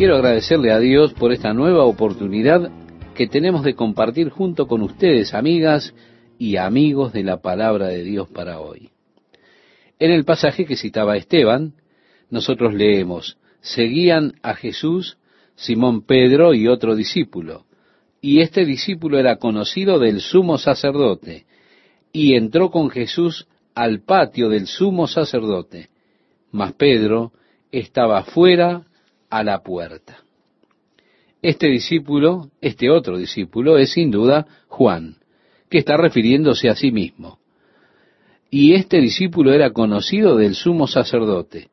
Quiero agradecerle a Dios por esta nueva oportunidad que tenemos de compartir junto con ustedes, amigas y amigos de la palabra de Dios para hoy. En el pasaje que citaba Esteban, nosotros leemos, seguían a Jesús Simón Pedro y otro discípulo, y este discípulo era conocido del sumo sacerdote, y entró con Jesús al patio del sumo sacerdote, mas Pedro estaba fuera a la puerta. Este discípulo, este otro discípulo, es sin duda Juan, que está refiriéndose a sí mismo. Y este discípulo era conocido del sumo sacerdote.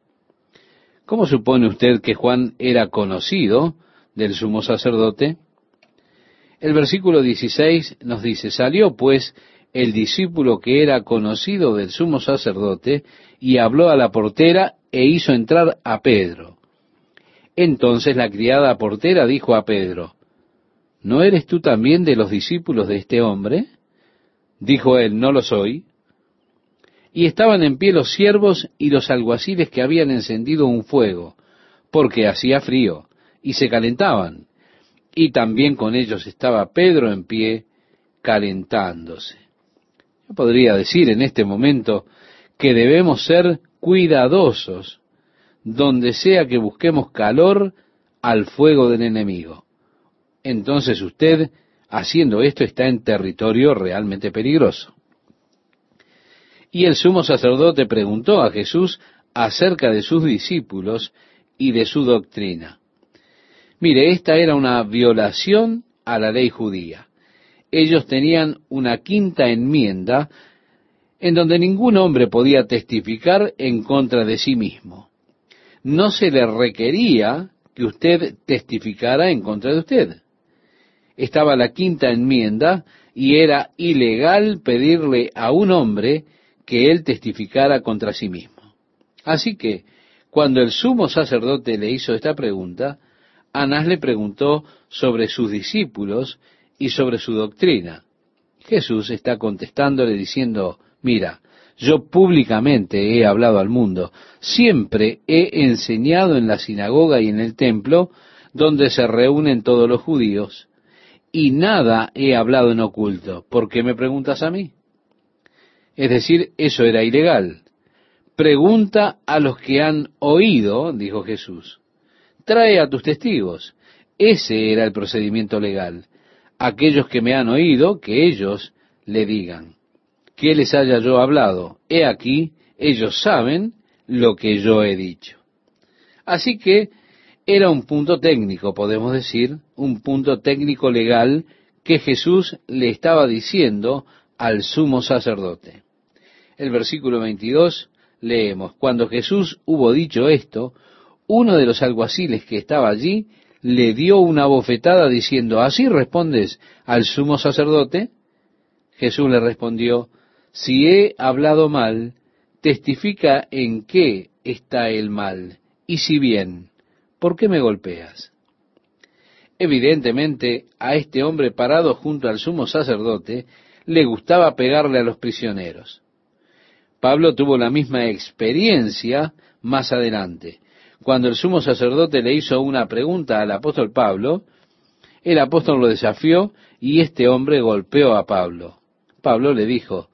¿Cómo supone usted que Juan era conocido del sumo sacerdote? El versículo 16 nos dice, salió pues el discípulo que era conocido del sumo sacerdote y habló a la portera e hizo entrar a Pedro. Entonces la criada portera dijo a Pedro, ¿no eres tú también de los discípulos de este hombre? Dijo él, no lo soy. Y estaban en pie los siervos y los alguaciles que habían encendido un fuego, porque hacía frío, y se calentaban. Y también con ellos estaba Pedro en pie, calentándose. Yo podría decir en este momento que debemos ser cuidadosos donde sea que busquemos calor al fuego del enemigo. Entonces usted, haciendo esto, está en territorio realmente peligroso. Y el sumo sacerdote preguntó a Jesús acerca de sus discípulos y de su doctrina. Mire, esta era una violación a la ley judía. Ellos tenían una quinta enmienda en donde ningún hombre podía testificar en contra de sí mismo no se le requería que usted testificara en contra de usted. Estaba la quinta enmienda y era ilegal pedirle a un hombre que él testificara contra sí mismo. Así que, cuando el sumo sacerdote le hizo esta pregunta, Anás le preguntó sobre sus discípulos y sobre su doctrina. Jesús está contestándole diciendo, mira, yo públicamente he hablado al mundo, siempre he enseñado en la sinagoga y en el templo, donde se reúnen todos los judíos, y nada he hablado en oculto. ¿Por qué me preguntas a mí? Es decir, eso era ilegal. Pregunta a los que han oído, dijo Jesús. Trae a tus testigos. Ese era el procedimiento legal. Aquellos que me han oído, que ellos le digan que les haya yo hablado. He aquí, ellos saben lo que yo he dicho. Así que era un punto técnico, podemos decir, un punto técnico legal que Jesús le estaba diciendo al sumo sacerdote. El versículo 22 leemos, cuando Jesús hubo dicho esto, uno de los alguaciles que estaba allí le dio una bofetada diciendo, ¿así respondes al sumo sacerdote? Jesús le respondió, si he hablado mal, testifica en qué está el mal, y si bien, ¿por qué me golpeas? Evidentemente, a este hombre parado junto al sumo sacerdote, le gustaba pegarle a los prisioneros. Pablo tuvo la misma experiencia más adelante. Cuando el sumo sacerdote le hizo una pregunta al apóstol Pablo, el apóstol lo desafió y este hombre golpeó a Pablo. Pablo le dijo,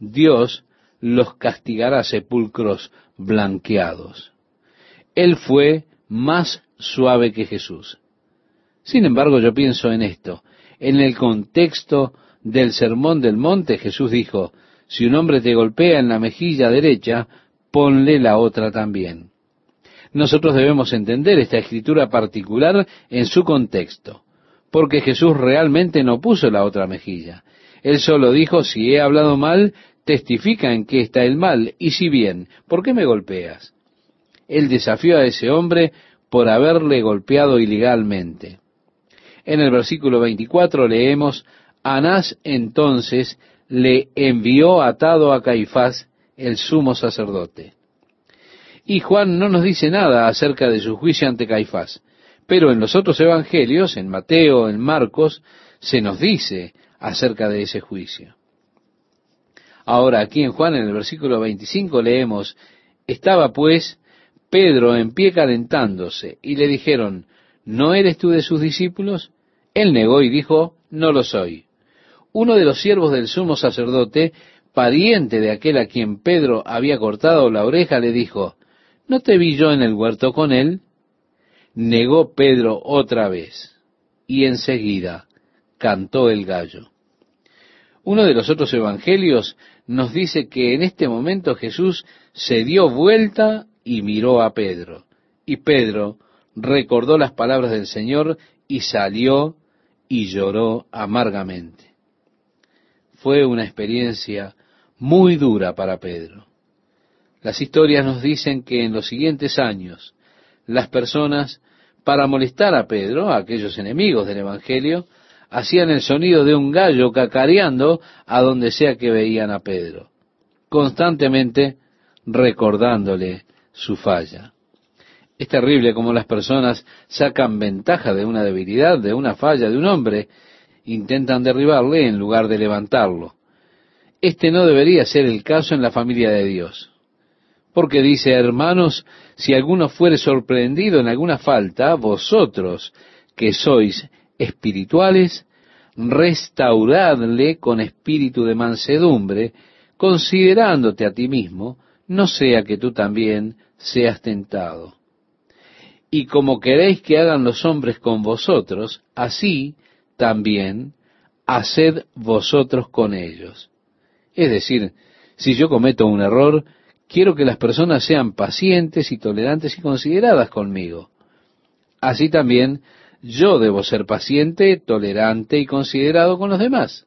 Dios los castigará sepulcros blanqueados. Él fue más suave que Jesús. Sin embargo, yo pienso en esto. En el contexto del sermón del monte, Jesús dijo, si un hombre te golpea en la mejilla derecha, ponle la otra también. Nosotros debemos entender esta escritura particular en su contexto, porque Jesús realmente no puso la otra mejilla. Él solo dijo, si he hablado mal, testifica en qué está el mal, y si bien, ¿por qué me golpeas? Él desafió a ese hombre por haberle golpeado ilegalmente. En el versículo 24 leemos, Anás entonces le envió atado a Caifás, el sumo sacerdote. Y Juan no nos dice nada acerca de su juicio ante Caifás, pero en los otros evangelios, en Mateo, en Marcos, se nos dice acerca de ese juicio. Ahora aquí en Juan, en el versículo 25, leemos, estaba pues Pedro en pie calentándose, y le dijeron, ¿no eres tú de sus discípulos? Él negó y dijo, no lo soy. Uno de los siervos del sumo sacerdote, pariente de aquel a quien Pedro había cortado la oreja, le dijo, ¿no te vi yo en el huerto con él? Negó Pedro otra vez, y enseguida cantó el gallo. Uno de los otros evangelios nos dice que en este momento Jesús se dio vuelta y miró a Pedro. Y Pedro recordó las palabras del Señor y salió y lloró amargamente. Fue una experiencia muy dura para Pedro. Las historias nos dicen que en los siguientes años las personas, para molestar a Pedro, a aquellos enemigos del Evangelio, hacían el sonido de un gallo cacareando a donde sea que veían a Pedro, constantemente recordándole su falla. Es terrible como las personas sacan ventaja de una debilidad, de una falla de un hombre, intentan derribarle en lugar de levantarlo. Este no debería ser el caso en la familia de Dios. Porque dice, hermanos, si alguno fuere sorprendido en alguna falta, vosotros que sois espirituales, restauradle con espíritu de mansedumbre, considerándote a ti mismo, no sea que tú también seas tentado. Y como queréis que hagan los hombres con vosotros, así también haced vosotros con ellos. Es decir, si yo cometo un error, quiero que las personas sean pacientes y tolerantes y consideradas conmigo. Así también yo debo ser paciente, tolerante y considerado con los demás.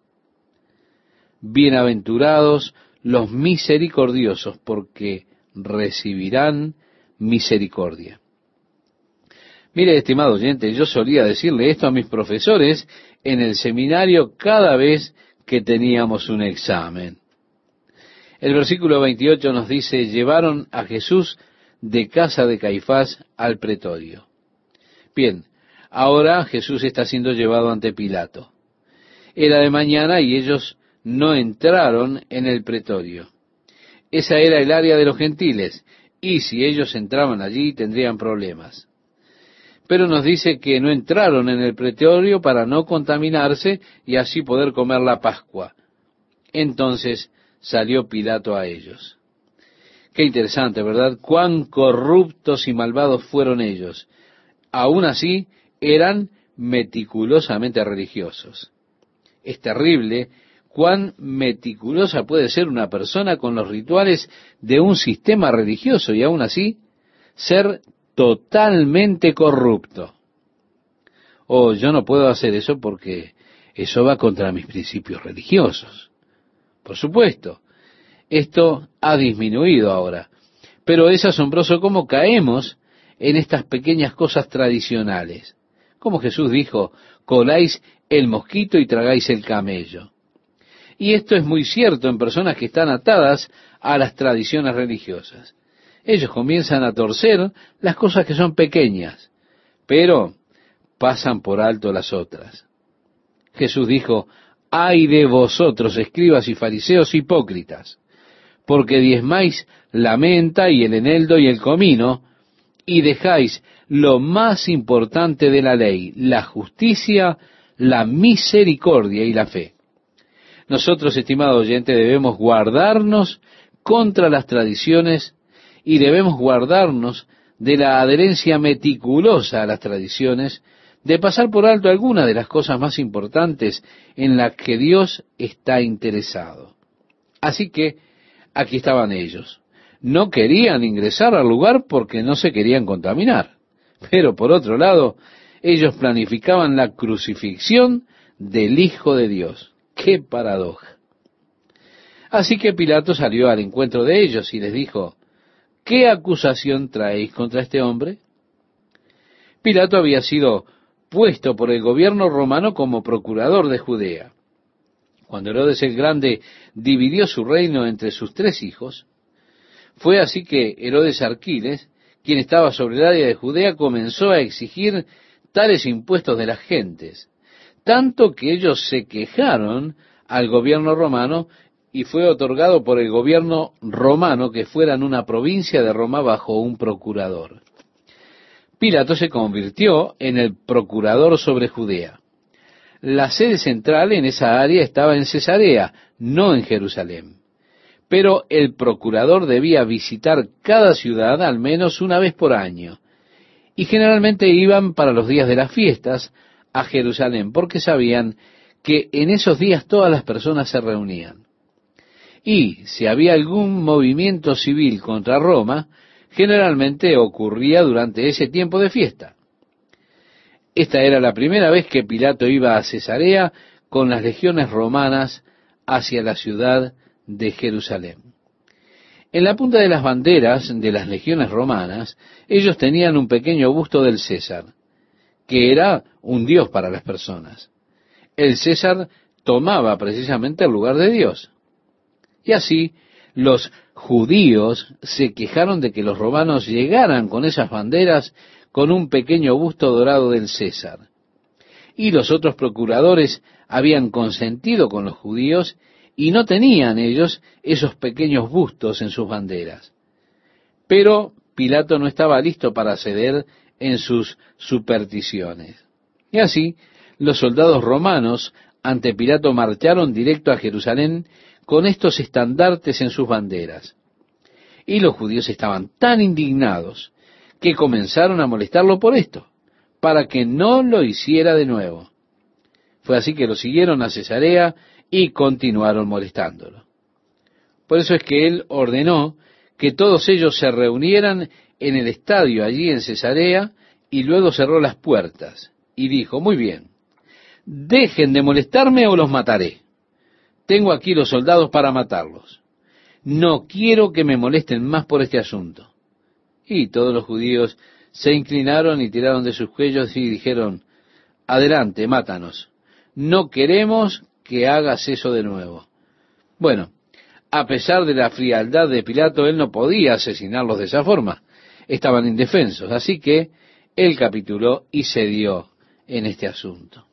Bienaventurados los misericordiosos, porque recibirán misericordia. Mire, estimado oyente, yo solía decirle esto a mis profesores en el seminario cada vez que teníamos un examen. El versículo 28 nos dice, llevaron a Jesús de casa de Caifás al pretorio. Bien, Ahora Jesús está siendo llevado ante Pilato. Era de mañana y ellos no entraron en el pretorio. Esa era el área de los gentiles, y si ellos entraban allí tendrían problemas. Pero nos dice que no entraron en el pretorio para no contaminarse y así poder comer la Pascua. Entonces salió Pilato a ellos. Qué interesante, ¿verdad? Cuán corruptos y malvados fueron ellos. Aún así, eran meticulosamente religiosos. Es terrible cuán meticulosa puede ser una persona con los rituales de un sistema religioso y aún así ser totalmente corrupto. Oh, yo no puedo hacer eso porque eso va contra mis principios religiosos. Por supuesto, esto ha disminuido ahora, pero es asombroso cómo caemos en estas pequeñas cosas tradicionales. Como Jesús dijo, coláis el mosquito y tragáis el camello. Y esto es muy cierto en personas que están atadas a las tradiciones religiosas. Ellos comienzan a torcer las cosas que son pequeñas, pero pasan por alto las otras. Jesús dijo, ay de vosotros, escribas y fariseos hipócritas, porque diezmáis la menta y el eneldo y el comino, y dejáis lo más importante de la ley, la justicia, la misericordia y la fe. Nosotros, estimado oyente, debemos guardarnos contra las tradiciones y debemos guardarnos de la adherencia meticulosa a las tradiciones, de pasar por alto alguna de las cosas más importantes en las que Dios está interesado. Así que aquí estaban ellos. No querían ingresar al lugar porque no se querían contaminar. Pero por otro lado, ellos planificaban la crucifixión del Hijo de Dios. ¡Qué paradoja! Así que Pilato salió al encuentro de ellos y les dijo, ¿qué acusación traéis contra este hombre? Pilato había sido puesto por el gobierno romano como procurador de Judea. Cuando Herodes el Grande dividió su reino entre sus tres hijos, fue así que Herodes Arquiles quien estaba sobre el área de Judea, comenzó a exigir tales impuestos de las gentes, tanto que ellos se quejaron al gobierno romano y fue otorgado por el gobierno romano que fueran una provincia de Roma bajo un procurador. Pilato se convirtió en el procurador sobre Judea. La sede central en esa área estaba en Cesarea, no en Jerusalén. Pero el procurador debía visitar cada ciudad al menos una vez por año. Y generalmente iban para los días de las fiestas a Jerusalén, porque sabían que en esos días todas las personas se reunían. Y si había algún movimiento civil contra Roma, generalmente ocurría durante ese tiempo de fiesta. Esta era la primera vez que Pilato iba a Cesarea con las legiones romanas hacia la ciudad de Jerusalén. En la punta de las banderas de las legiones romanas, ellos tenían un pequeño busto del César, que era un dios para las personas. El César tomaba precisamente el lugar de Dios. Y así los judíos se quejaron de que los romanos llegaran con esas banderas con un pequeño busto dorado del César. Y los otros procuradores habían consentido con los judíos y no tenían ellos esos pequeños bustos en sus banderas. Pero Pilato no estaba listo para ceder en sus supersticiones. Y así, los soldados romanos ante Pilato marcharon directo a Jerusalén con estos estandartes en sus banderas. Y los judíos estaban tan indignados que comenzaron a molestarlo por esto, para que no lo hiciera de nuevo. Fue así que lo siguieron a Cesarea y continuaron molestándolo. Por eso es que él ordenó que todos ellos se reunieran en el estadio allí en Cesarea y luego cerró las puertas y dijo, muy bien, dejen de molestarme o los mataré. Tengo aquí los soldados para matarlos. No quiero que me molesten más por este asunto. Y todos los judíos se inclinaron y tiraron de sus cuellos y dijeron, adelante, mátanos. No queremos que hagas eso de nuevo. Bueno, a pesar de la frialdad de Pilato, él no podía asesinarlos de esa forma. Estaban indefensos. Así que él capituló y cedió en este asunto.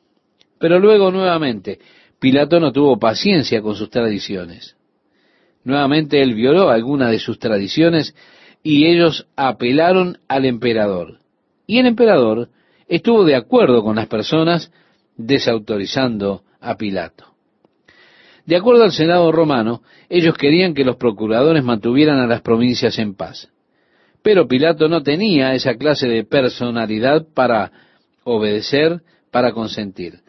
Pero luego nuevamente Pilato no tuvo paciencia con sus tradiciones. Nuevamente él violó alguna de sus tradiciones y ellos apelaron al emperador. Y el emperador estuvo de acuerdo con las personas desautorizando a Pilato. De acuerdo al Senado romano, ellos querían que los procuradores mantuvieran a las provincias en paz. Pero Pilato no tenía esa clase de personalidad para obedecer, para consentir.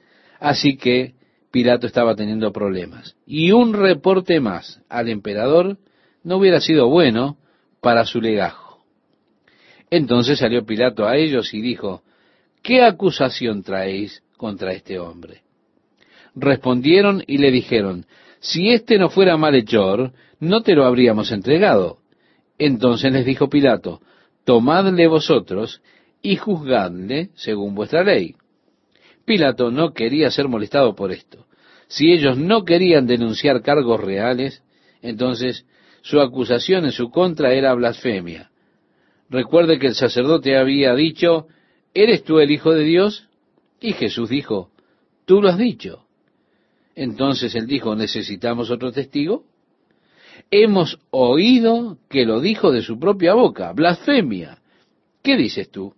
Así que Pilato estaba teniendo problemas. Y un reporte más al emperador no hubiera sido bueno para su legajo. Entonces salió Pilato a ellos y dijo, ¿qué acusación traéis contra este hombre? Respondieron y le dijeron, si éste no fuera malhechor, no te lo habríamos entregado. Entonces les dijo Pilato, tomadle vosotros y juzgadle según vuestra ley. Pilato no quería ser molestado por esto. Si ellos no querían denunciar cargos reales, entonces su acusación en su contra era blasfemia. Recuerde que el sacerdote había dicho, ¿eres tú el Hijo de Dios? Y Jesús dijo, tú lo has dicho. Entonces él dijo, ¿necesitamos otro testigo? Hemos oído que lo dijo de su propia boca, blasfemia. ¿Qué dices tú?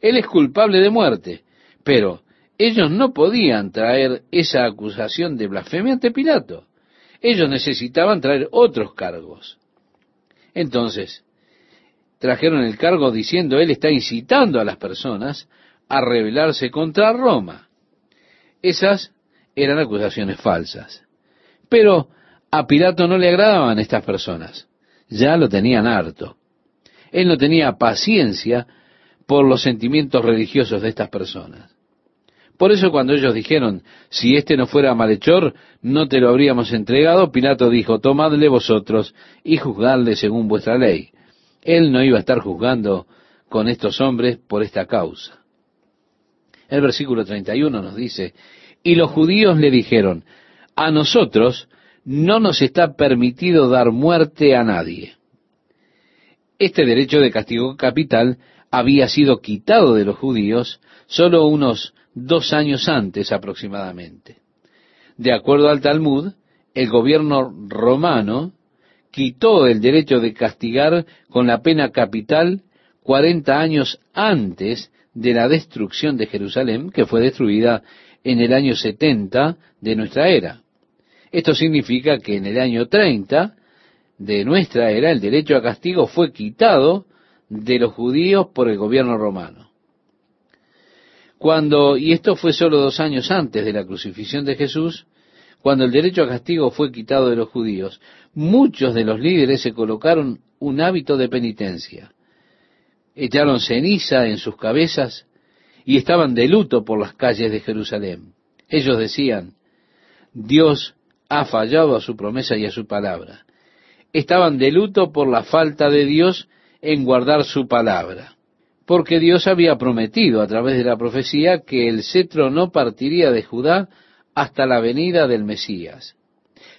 Él es culpable de muerte, pero ellos no podían traer esa acusación de blasfemia ante Pilato. Ellos necesitaban traer otros cargos. Entonces, trajeron el cargo diciendo, Él está incitando a las personas a rebelarse contra Roma. Esas eran acusaciones falsas. Pero a Pilato no le agradaban estas personas. Ya lo tenían harto. Él no tenía paciencia por los sentimientos religiosos de estas personas. Por eso cuando ellos dijeron, si éste no fuera malhechor, no te lo habríamos entregado, Pilato dijo, tomadle vosotros y juzgadle según vuestra ley. Él no iba a estar juzgando con estos hombres por esta causa. El versículo 31 nos dice, y los judíos le dijeron, a nosotros no nos está permitido dar muerte a nadie. Este derecho de castigo capital había sido quitado de los judíos solo unos dos años antes aproximadamente. De acuerdo al Talmud, el gobierno romano quitó el derecho de castigar con la pena capital cuarenta años antes de la destrucción de Jerusalén, que fue destruida en el año 70 de nuestra era. Esto significa que en el año 30 de nuestra era el derecho a castigo fue quitado de los judíos por el gobierno romano. Cuando, y esto fue solo dos años antes de la crucifixión de Jesús, cuando el derecho a castigo fue quitado de los judíos, muchos de los líderes se colocaron un hábito de penitencia. Echaron ceniza en sus cabezas y estaban de luto por las calles de Jerusalén. Ellos decían, Dios ha fallado a su promesa y a su palabra. Estaban de luto por la falta de Dios en guardar su palabra, porque Dios había prometido a través de la profecía que el cetro no partiría de Judá hasta la venida del Mesías.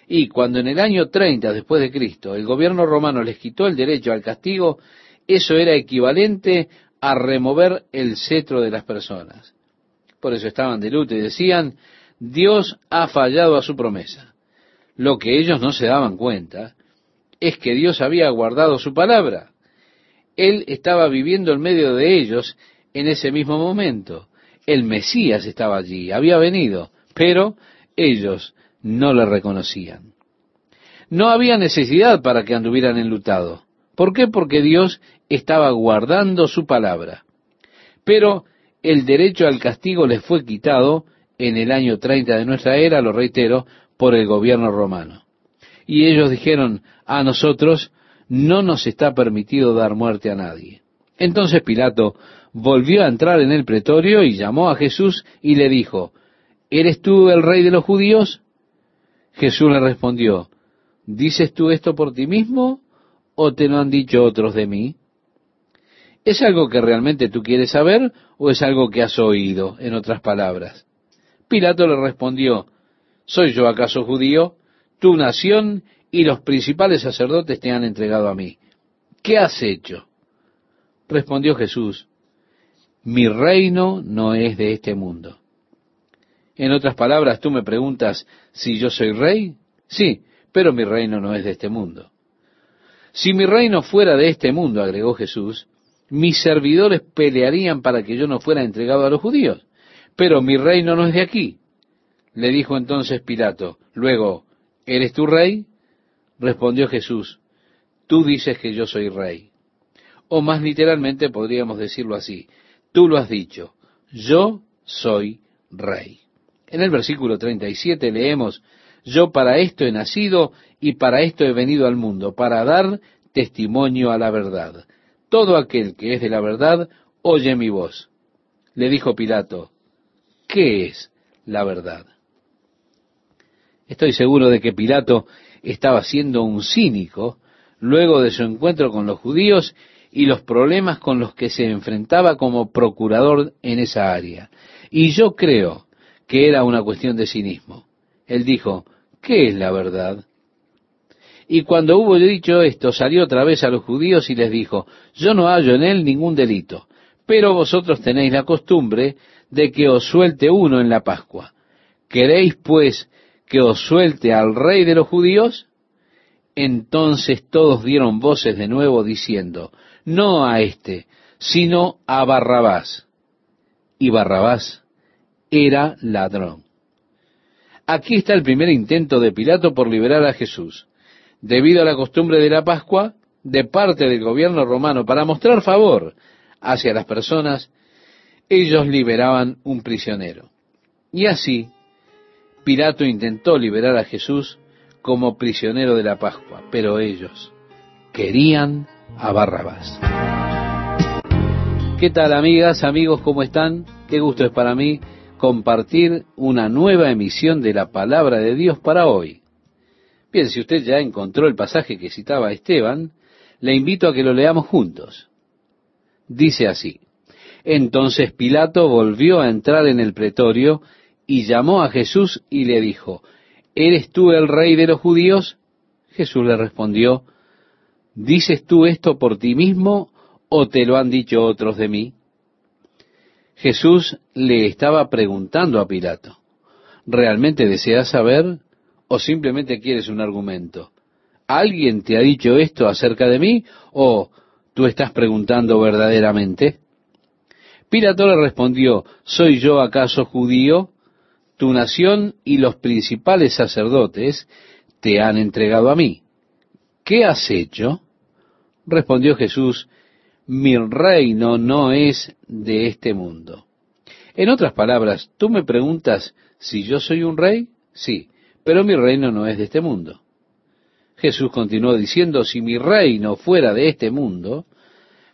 Y cuando en el año 30 después de Cristo el gobierno romano les quitó el derecho al castigo, eso era equivalente a remover el cetro de las personas. Por eso estaban de luto y decían, Dios ha fallado a su promesa. Lo que ellos no se daban cuenta es que Dios había guardado su palabra. Él estaba viviendo en medio de ellos en ese mismo momento. El Mesías estaba allí, había venido, pero ellos no le reconocían. No había necesidad para que anduvieran enlutados. ¿Por qué? Porque Dios estaba guardando su palabra. Pero el derecho al castigo les fue quitado en el año 30 de nuestra era, lo reitero, por el gobierno romano. Y ellos dijeron, a nosotros no nos está permitido dar muerte a nadie. Entonces Pilato volvió a entrar en el pretorio y llamó a Jesús y le dijo, ¿Eres tú el rey de los judíos? Jesús le respondió, ¿dices tú esto por ti mismo o te lo han dicho otros de mí? ¿Es algo que realmente tú quieres saber o es algo que has oído, en otras palabras? Pilato le respondió, ¿Soy yo acaso judío? Tu nación y los principales sacerdotes te han entregado a mí. ¿Qué has hecho? Respondió Jesús, mi reino no es de este mundo. En otras palabras, tú me preguntas si yo soy rey. Sí, pero mi reino no es de este mundo. Si mi reino fuera de este mundo, agregó Jesús, mis servidores pelearían para que yo no fuera entregado a los judíos. Pero mi reino no es de aquí. Le dijo entonces Pilato, luego, ¿eres tú rey? Respondió Jesús, tú dices que yo soy rey. O más literalmente podríamos decirlo así, tú lo has dicho, yo soy rey. En el versículo 37 leemos, yo para esto he nacido y para esto he venido al mundo, para dar testimonio a la verdad. Todo aquel que es de la verdad oye mi voz. Le dijo Pilato, ¿qué es la verdad? Estoy seguro de que Pilato estaba siendo un cínico luego de su encuentro con los judíos y los problemas con los que se enfrentaba como procurador en esa área. Y yo creo que era una cuestión de cinismo. Él dijo, ¿qué es la verdad? Y cuando hubo dicho esto, salió otra vez a los judíos y les dijo, yo no hallo en él ningún delito, pero vosotros tenéis la costumbre de que os suelte uno en la Pascua. ¿Queréis, pues, que os suelte al rey de los judíos? Entonces todos dieron voces de nuevo diciendo, no a éste, sino a Barrabás. Y Barrabás era ladrón. Aquí está el primer intento de Pilato por liberar a Jesús. Debido a la costumbre de la Pascua, de parte del gobierno romano, para mostrar favor hacia las personas, ellos liberaban un prisionero. Y así, Pilato intentó liberar a Jesús como prisionero de la Pascua, pero ellos querían a Barrabás. ¿Qué tal amigas, amigos, cómo están? Qué gusto es para mí compartir una nueva emisión de la palabra de Dios para hoy. Bien, si usted ya encontró el pasaje que citaba Esteban, le invito a que lo leamos juntos. Dice así, entonces Pilato volvió a entrar en el pretorio y llamó a Jesús y le dijo, ¿eres tú el rey de los judíos? Jesús le respondió, ¿dices tú esto por ti mismo o te lo han dicho otros de mí? Jesús le estaba preguntando a Pilato, ¿realmente deseas saber o simplemente quieres un argumento? ¿Alguien te ha dicho esto acerca de mí o ¿tú estás preguntando verdaderamente? Pilato le respondió, ¿soy yo acaso judío? Tu nación y los principales sacerdotes te han entregado a mí. ¿Qué has hecho? Respondió Jesús, mi reino no es de este mundo. En otras palabras, tú me preguntas si yo soy un rey, sí, pero mi reino no es de este mundo. Jesús continuó diciendo, si mi reino fuera de este mundo,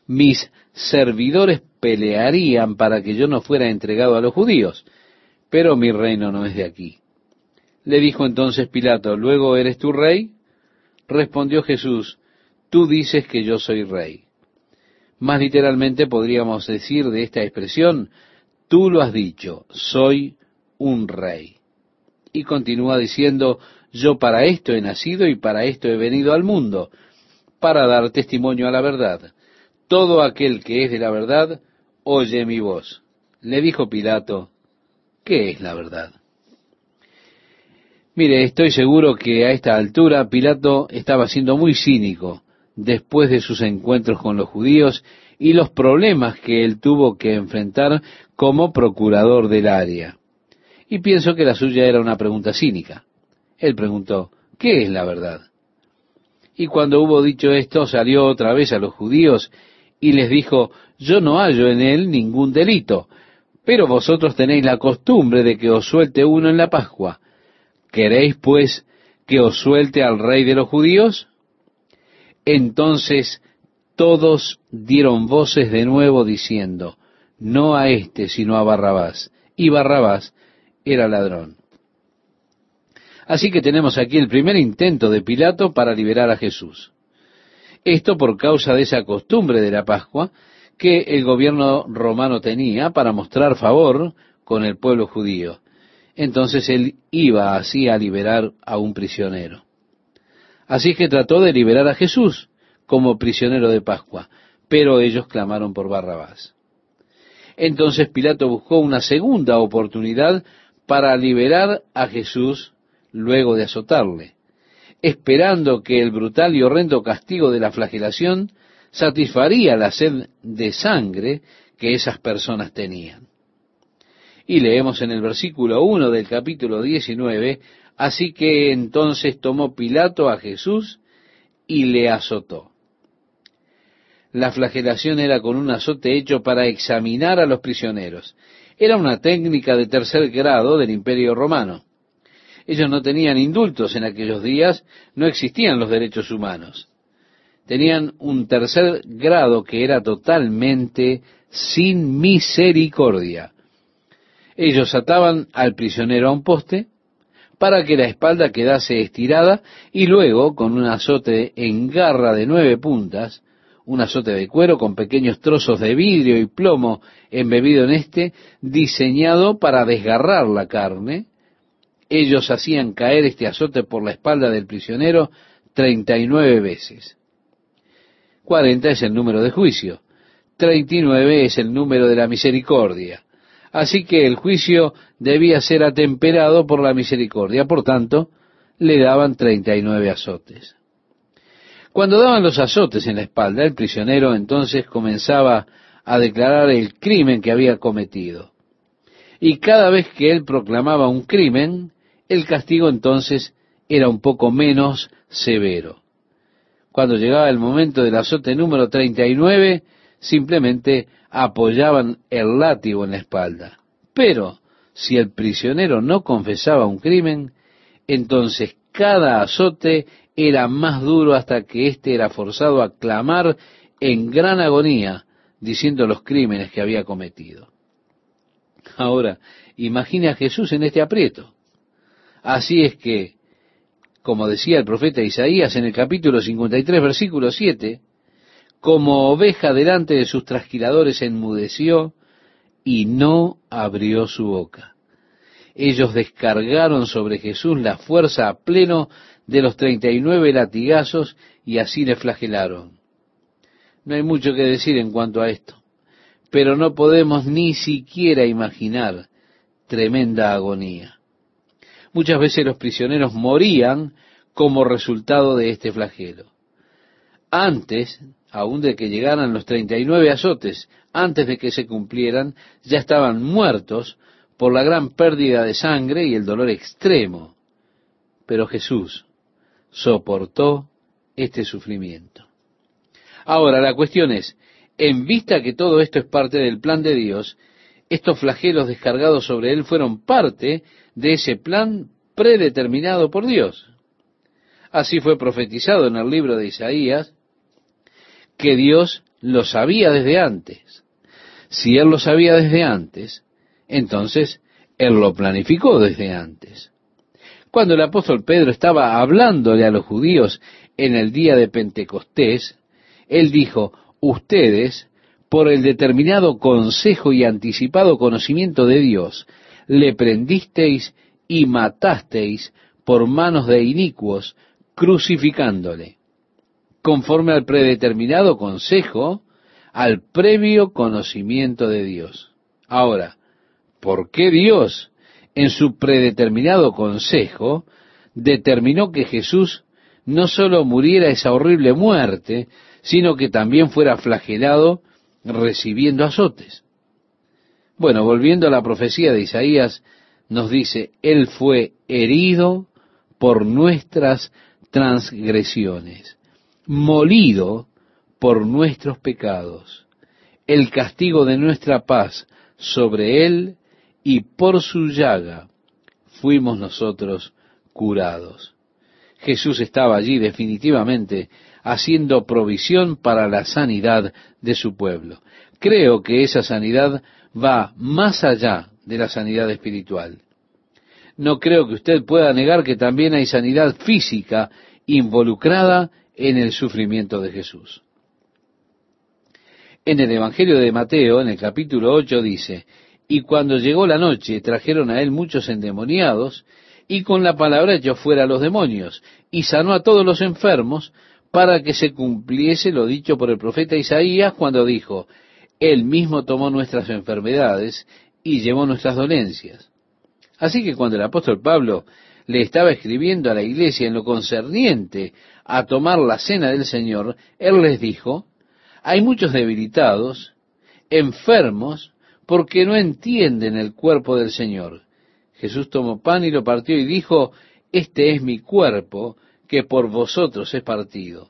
mis servidores pelearían para que yo no fuera entregado a los judíos, pero mi reino no es de aquí. Le dijo entonces Pilato, ¿luego eres tú rey? Respondió Jesús, tú dices que yo soy rey. Más literalmente podríamos decir de esta expresión, tú lo has dicho, soy un rey. Y continúa diciendo, yo para esto he nacido y para esto he venido al mundo, para dar testimonio a la verdad. Todo aquel que es de la verdad, oye mi voz. Le dijo Pilato, ¿qué es la verdad? Mire, estoy seguro que a esta altura Pilato estaba siendo muy cínico después de sus encuentros con los judíos y los problemas que él tuvo que enfrentar como procurador del área. Y pienso que la suya era una pregunta cínica. Él preguntó, ¿qué es la verdad? Y cuando hubo dicho esto, salió otra vez a los judíos y les dijo, yo no hallo en él ningún delito, pero vosotros tenéis la costumbre de que os suelte uno en la Pascua. ¿Queréis, pues, que os suelte al rey de los judíos? Entonces todos dieron voces de nuevo diciendo, no a éste, sino a Barrabás. Y Barrabás era ladrón. Así que tenemos aquí el primer intento de Pilato para liberar a Jesús. Esto por causa de esa costumbre de la Pascua que el gobierno romano tenía para mostrar favor con el pueblo judío. Entonces él iba así a liberar a un prisionero. Así que trató de liberar a Jesús como prisionero de Pascua, pero ellos clamaron por Barrabás. Entonces Pilato buscó una segunda oportunidad para liberar a Jesús luego de azotarle esperando que el brutal y horrendo castigo de la flagelación satisfaría la sed de sangre que esas personas tenían. Y leemos en el versículo 1 del capítulo 19, así que entonces tomó Pilato a Jesús y le azotó. La flagelación era con un azote hecho para examinar a los prisioneros. Era una técnica de tercer grado del imperio romano. Ellos no tenían indultos en aquellos días, no existían los derechos humanos. Tenían un tercer grado que era totalmente sin misericordia. Ellos ataban al prisionero a un poste para que la espalda quedase estirada y luego, con un azote en garra de nueve puntas, un azote de cuero con pequeños trozos de vidrio y plomo embebido en este, diseñado para desgarrar la carne, ellos hacían caer este azote por la espalda del prisionero treinta y nueve veces. Cuarenta es el número de juicio. Treinta y nueve es el número de la misericordia. Así que el juicio debía ser atemperado por la misericordia. Por tanto, le daban treinta y nueve azotes. Cuando daban los azotes en la espalda, el prisionero entonces comenzaba a declarar el crimen que había cometido. Y cada vez que él proclamaba un crimen, el castigo entonces era un poco menos severo. Cuando llegaba el momento del azote número 39, simplemente apoyaban el látigo en la espalda. Pero si el prisionero no confesaba un crimen, entonces cada azote era más duro hasta que éste era forzado a clamar en gran agonía, diciendo los crímenes que había cometido. Ahora, imagine a Jesús en este aprieto. Así es que, como decía el profeta Isaías en el capítulo 53, versículo 7, como oveja delante de sus trasquiladores enmudeció y no abrió su boca. Ellos descargaron sobre Jesús la fuerza a pleno de los treinta y nueve latigazos y así le flagelaron. No hay mucho que decir en cuanto a esto, pero no podemos ni siquiera imaginar tremenda agonía. Muchas veces los prisioneros morían como resultado de este flagelo. Antes, aún de que llegaran los treinta y nueve azotes, antes de que se cumplieran, ya estaban muertos por la gran pérdida de sangre y el dolor extremo. Pero Jesús soportó este sufrimiento. Ahora, la cuestión es, en vista que todo esto es parte del plan de Dios, estos flagelos descargados sobre él fueron parte de ese plan predeterminado por Dios. Así fue profetizado en el libro de Isaías, que Dios lo sabía desde antes. Si Él lo sabía desde antes, entonces Él lo planificó desde antes. Cuando el apóstol Pedro estaba hablándole a los judíos en el día de Pentecostés, Él dijo, ustedes, por el determinado consejo y anticipado conocimiento de Dios, le prendisteis y matasteis por manos de inicuos, crucificándole, conforme al predeterminado consejo, al previo conocimiento de Dios. Ahora, ¿por qué Dios, en su predeterminado consejo, determinó que Jesús no sólo muriera esa horrible muerte, sino que también fuera flagelado recibiendo azotes? Bueno, volviendo a la profecía de Isaías, nos dice, Él fue herido por nuestras transgresiones, molido por nuestros pecados. El castigo de nuestra paz sobre Él y por su llaga fuimos nosotros curados. Jesús estaba allí definitivamente haciendo provisión para la sanidad de su pueblo. Creo que esa sanidad va más allá de la sanidad espiritual. No creo que usted pueda negar que también hay sanidad física involucrada en el sufrimiento de Jesús. En el Evangelio de Mateo, en el capítulo 8, dice, y cuando llegó la noche trajeron a él muchos endemoniados, y con la palabra echó fuera a los demonios, y sanó a todos los enfermos, para que se cumpliese lo dicho por el profeta Isaías cuando dijo, Él mismo tomó nuestras enfermedades y llevó nuestras dolencias. Así que cuando el apóstol Pablo le estaba escribiendo a la iglesia en lo concerniente a tomar la cena del Señor, él les dijo, hay muchos debilitados, enfermos, porque no entienden el cuerpo del Señor. Jesús tomó pan y lo partió y dijo, este es mi cuerpo que por vosotros es partido.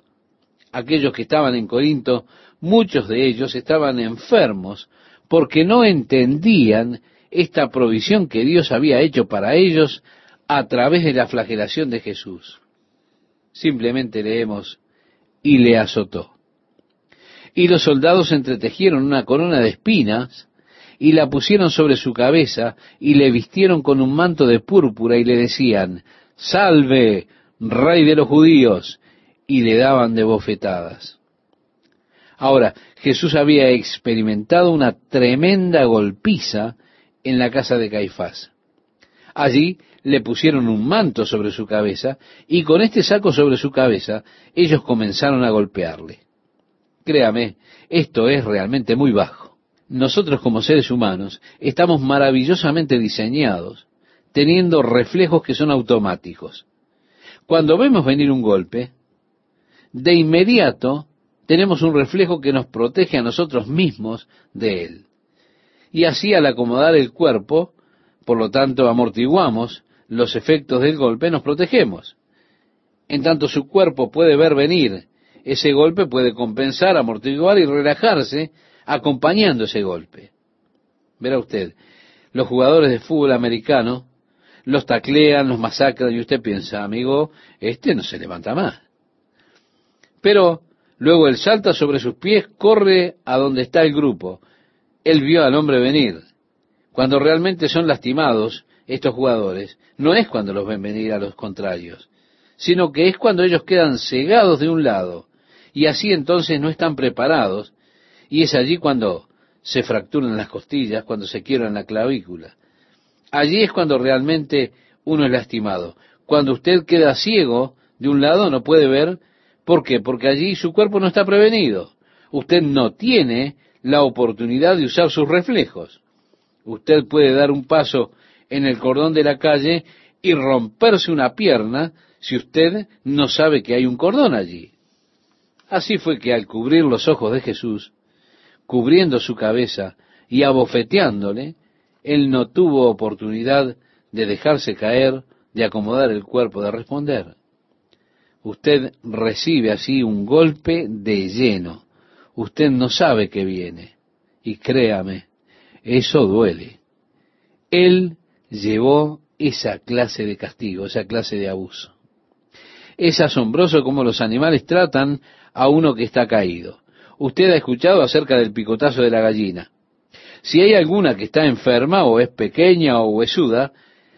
Aquellos que estaban en Corinto, muchos de ellos estaban enfermos porque no entendían esta provisión que Dios había hecho para ellos a través de la flagelación de Jesús. Simplemente leemos, y le azotó. Y los soldados entretejieron una corona de espinas y la pusieron sobre su cabeza y le vistieron con un manto de púrpura y le decían, Salve, rey de los judíos, y le daban de bofetadas. Ahora, Jesús había experimentado una tremenda golpiza en la casa de Caifás. Allí le pusieron un manto sobre su cabeza y con este saco sobre su cabeza ellos comenzaron a golpearle. Créame, esto es realmente muy bajo. Nosotros como seres humanos estamos maravillosamente diseñados, teniendo reflejos que son automáticos. Cuando vemos venir un golpe, de inmediato tenemos un reflejo que nos protege a nosotros mismos de él y así al acomodar el cuerpo, por lo tanto amortiguamos los efectos del golpe, nos protegemos. En tanto su cuerpo puede ver venir ese golpe, puede compensar, amortiguar y relajarse acompañando ese golpe. Verá usted, los jugadores de fútbol americano los taclean, los masacran y usted piensa, amigo, este no se levanta más. Pero luego él salta sobre sus pies, corre a donde está el grupo, él vio al hombre venir. Cuando realmente son lastimados estos jugadores, no es cuando los ven venir a los contrarios, sino que es cuando ellos quedan cegados de un lado y así entonces no están preparados y es allí cuando se fracturan las costillas, cuando se quiebran la clavícula. Allí es cuando realmente uno es lastimado. Cuando usted queda ciego de un lado no puede ver, ¿por qué? Porque allí su cuerpo no está prevenido. Usted no tiene la oportunidad de usar sus reflejos. Usted puede dar un paso en el cordón de la calle y romperse una pierna si usted no sabe que hay un cordón allí. Así fue que al cubrir los ojos de Jesús, cubriendo su cabeza y abofeteándole, él no tuvo oportunidad de dejarse caer, de acomodar el cuerpo, de responder. Usted recibe así un golpe de lleno. Usted no sabe qué viene. Y créame, eso duele. Él llevó esa clase de castigo, esa clase de abuso. Es asombroso cómo los animales tratan a uno que está caído. Usted ha escuchado acerca del picotazo de la gallina. Si hay alguna que está enferma o es pequeña o huesuda,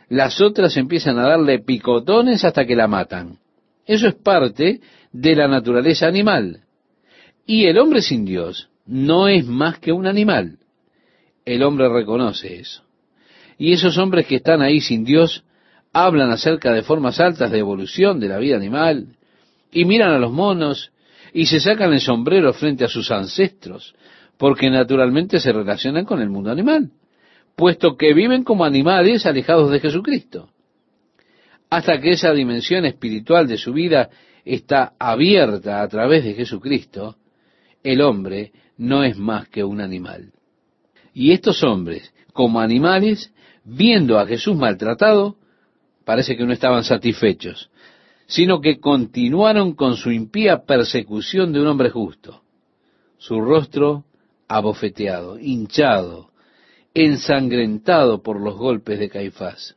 las otras empiezan a darle picotones hasta que la matan. Eso es parte de la naturaleza animal. Y el hombre sin Dios no es más que un animal. El hombre reconoce eso. Y esos hombres que están ahí sin Dios hablan acerca de formas altas de evolución de la vida animal y miran a los monos y se sacan el sombrero frente a sus ancestros porque naturalmente se relacionan con el mundo animal, puesto que viven como animales alejados de Jesucristo. Hasta que esa dimensión espiritual de su vida está abierta a través de Jesucristo, el hombre no es más que un animal. Y estos hombres, como animales, viendo a Jesús maltratado, parece que no estaban satisfechos, sino que continuaron con su impía persecución de un hombre justo. Su rostro abofeteado, hinchado, ensangrentado por los golpes de Caifás.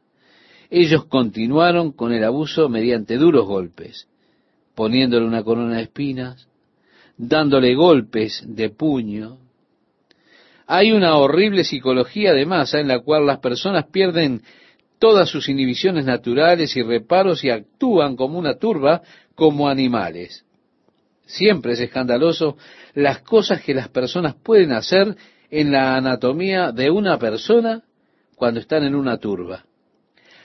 Ellos continuaron con el abuso mediante duros golpes, poniéndole una corona de espinas, dándole golpes de puño. Hay una horrible psicología de masa en la cual las personas pierden todas sus inhibiciones naturales y reparos y actúan como una turba, como animales. Siempre es escandaloso las cosas que las personas pueden hacer en la anatomía de una persona cuando están en una turba.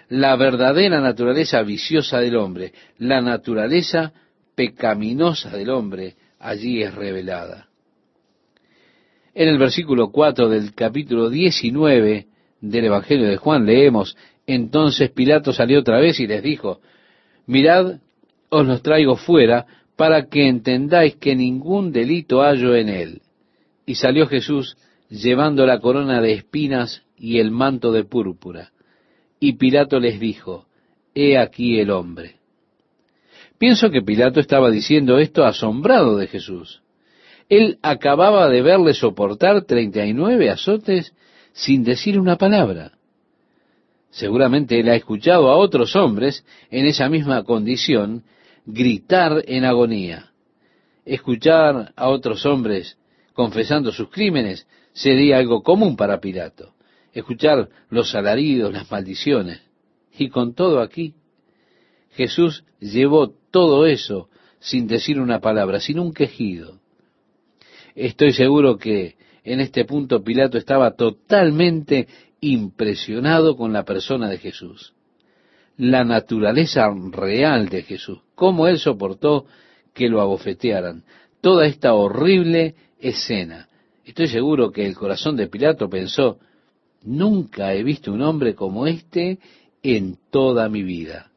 La verdadera naturaleza viciosa del hombre, la naturaleza pecaminosa del hombre, allí es revelada. En el versículo 4 del capítulo 19 del Evangelio de Juan leemos, entonces Pilato salió otra vez y les dijo, mirad, os los traigo fuera para que entendáis que ningún delito hallo en él. Y salió Jesús llevando la corona de espinas y el manto de púrpura. Y Pilato les dijo, He aquí el hombre. Pienso que Pilato estaba diciendo esto asombrado de Jesús. Él acababa de verle soportar treinta y nueve azotes sin decir una palabra. Seguramente él ha escuchado a otros hombres en esa misma condición gritar en agonía. Escuchar a otros hombres confesando sus crímenes sería algo común para Pilato. Escuchar los alaridos, las maldiciones. Y con todo aquí, Jesús llevó todo eso sin decir una palabra, sin un quejido. Estoy seguro que en este punto Pilato estaba totalmente impresionado con la persona de Jesús, la naturaleza real de Jesús, cómo él soportó que lo abofetearan, toda esta horrible escena. Estoy seguro que el corazón de Pilato pensó, nunca he visto un hombre como este en toda mi vida.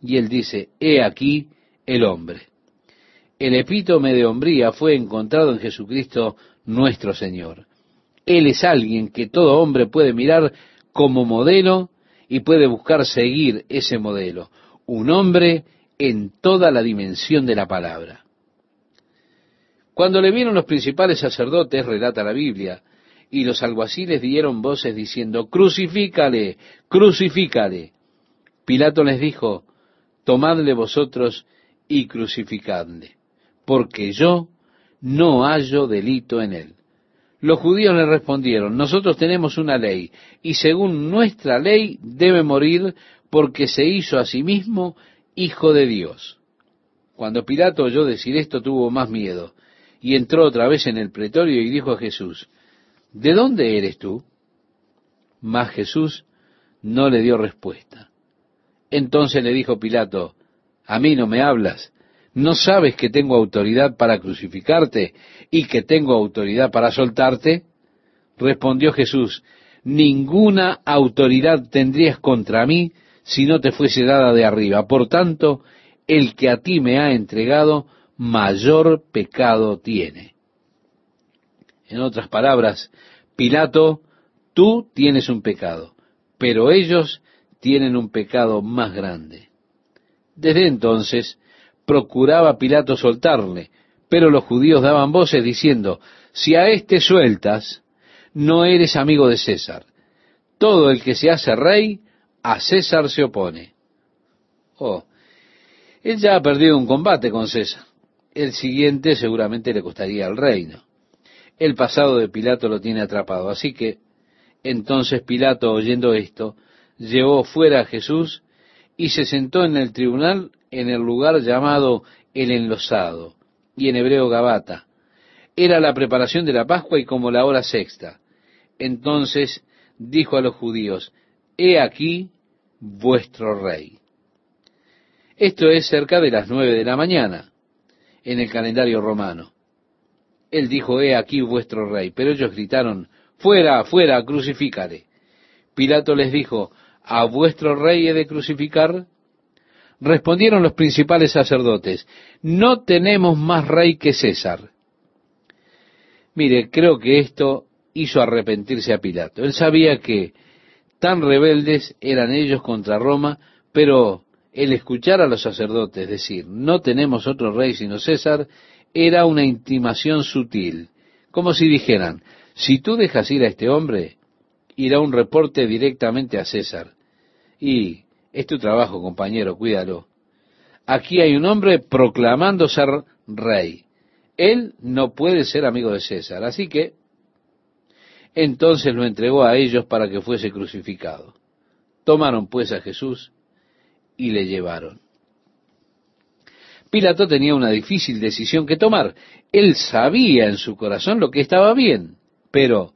Y él dice, he aquí el hombre. El epítome de hombría fue encontrado en Jesucristo nuestro Señor. Él es alguien que todo hombre puede mirar como modelo y puede buscar seguir ese modelo. Un hombre en toda la dimensión de la palabra. Cuando le vieron los principales sacerdotes, relata la Biblia, y los alguaciles dieron voces diciendo, crucifícale, crucifícale. Pilato les dijo, tomadle vosotros y crucificadle, porque yo no hallo delito en él. Los judíos le respondieron, nosotros tenemos una ley, y según nuestra ley debe morir porque se hizo a sí mismo hijo de Dios. Cuando Pilato oyó decir esto tuvo más miedo, y entró otra vez en el pretorio y dijo a Jesús, ¿de dónde eres tú? Mas Jesús no le dio respuesta. Entonces le dijo Pilato, ¿a mí no me hablas? ¿No sabes que tengo autoridad para crucificarte y que tengo autoridad para soltarte? Respondió Jesús, ninguna autoridad tendrías contra mí si no te fuese dada de arriba. Por tanto, el que a ti me ha entregado, mayor pecado tiene. En otras palabras, Pilato, tú tienes un pecado, pero ellos tienen un pecado más grande. Desde entonces procuraba Pilato soltarle, pero los judíos daban voces diciendo, si a éste sueltas, no eres amigo de César. Todo el que se hace rey, a César se opone. Oh, él ya ha perdido un combate con César. El siguiente seguramente le costaría el reino. El pasado de Pilato lo tiene atrapado. Así que entonces Pilato, oyendo esto, llevó fuera a Jesús y se sentó en el tribunal en el lugar llamado el enlosado, y en hebreo Gabata. Era la preparación de la Pascua y como la hora sexta. Entonces dijo a los judíos, He aquí vuestro rey. Esto es cerca de las nueve de la mañana en el calendario romano. Él dijo, He aquí vuestro rey. Pero ellos gritaron, Fuera, fuera, crucifícale. Pilato les dijo, ¿A vuestro rey he de crucificar? Respondieron los principales sacerdotes, No tenemos más rey que César. Mire, creo que esto hizo arrepentirse a Pilato. Él sabía que tan rebeldes eran ellos contra Roma, pero el escuchar a los sacerdotes decir, no tenemos otro rey sino César, era una intimación sutil, como si dijeran, si tú dejas ir a este hombre, irá un reporte directamente a César. Y es tu trabajo, compañero, cuídalo. Aquí hay un hombre proclamando ser rey. Él no puede ser amigo de César, así que entonces lo entregó a ellos para que fuese crucificado. Tomaron pues a Jesús y le llevaron. Pilato tenía una difícil decisión que tomar. Él sabía en su corazón lo que estaba bien, pero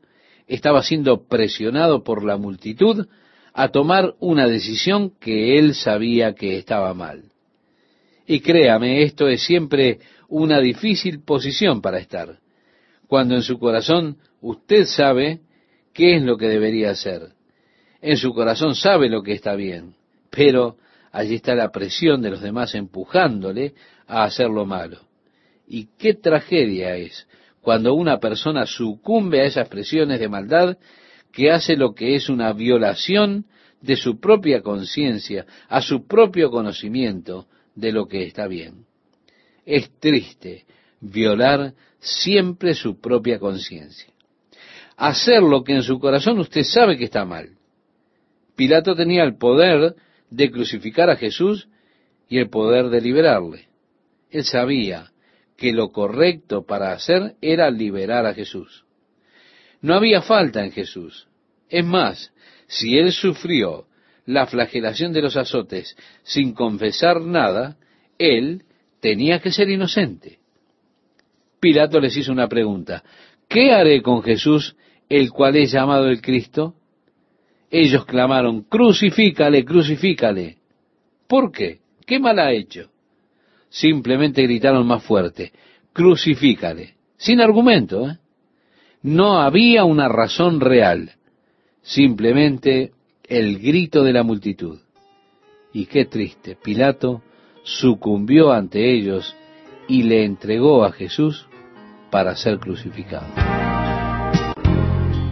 estaba siendo presionado por la multitud a tomar una decisión que él sabía que estaba mal. Y créame, esto es siempre una difícil posición para estar, cuando en su corazón usted sabe qué es lo que debería hacer. En su corazón sabe lo que está bien, pero allí está la presión de los demás empujándole a hacer lo malo. Y qué tragedia es cuando una persona sucumbe a esas presiones de maldad que hace lo que es una violación de su propia conciencia, a su propio conocimiento de lo que está bien. Es triste violar siempre su propia conciencia. Hacer lo que en su corazón usted sabe que está mal. Pilato tenía el poder de crucificar a Jesús y el poder de liberarle. Él sabía que lo correcto para hacer era liberar a Jesús. No había falta en Jesús. Es más, si él sufrió la flagelación de los azotes sin confesar nada, él tenía que ser inocente. Pilato les hizo una pregunta. ¿Qué haré con Jesús, el cual es llamado el Cristo? Ellos clamaron, crucifícale, crucifícale. ¿Por qué? ¿Qué mal ha hecho? simplemente gritaron más fuerte, crucifícale, sin argumento. ¿eh? No había una razón real, simplemente el grito de la multitud. Y qué triste, Pilato sucumbió ante ellos y le entregó a Jesús para ser crucificado.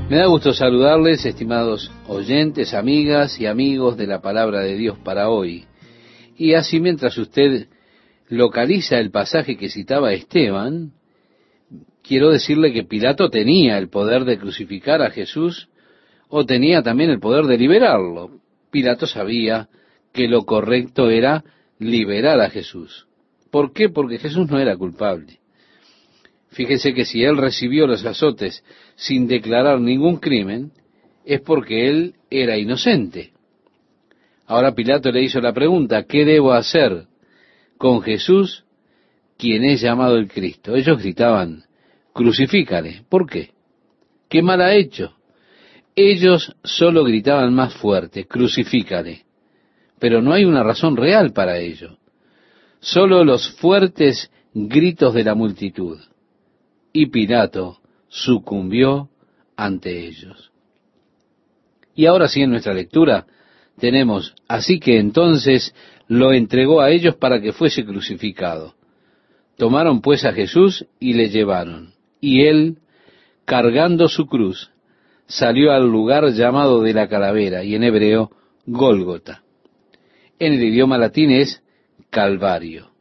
Me da gusto saludarles, estimados oyentes, amigas y amigos de la palabra de Dios para hoy. Y así mientras usted localiza el pasaje que citaba Esteban, quiero decirle que Pilato tenía el poder de crucificar a Jesús o tenía también el poder de liberarlo. Pilato sabía que lo correcto era liberar a Jesús. ¿Por qué? Porque Jesús no era culpable. Fíjese que si él recibió los azotes sin declarar ningún crimen, es porque él era inocente. Ahora Pilato le hizo la pregunta, ¿qué debo hacer? con Jesús, quien es llamado el Cristo. Ellos gritaban, crucifícale. ¿Por qué? ¿Qué mal ha hecho? Ellos solo gritaban más fuerte, crucifícale. Pero no hay una razón real para ello. Solo los fuertes gritos de la multitud. Y Pilato sucumbió ante ellos. Y ahora sí en nuestra lectura tenemos, así que entonces lo entregó a ellos para que fuese crucificado. Tomaron pues a Jesús y le llevaron. Y él, cargando su cruz, salió al lugar llamado de la calavera, y en hebreo, Gólgota. En el idioma latín es Calvario.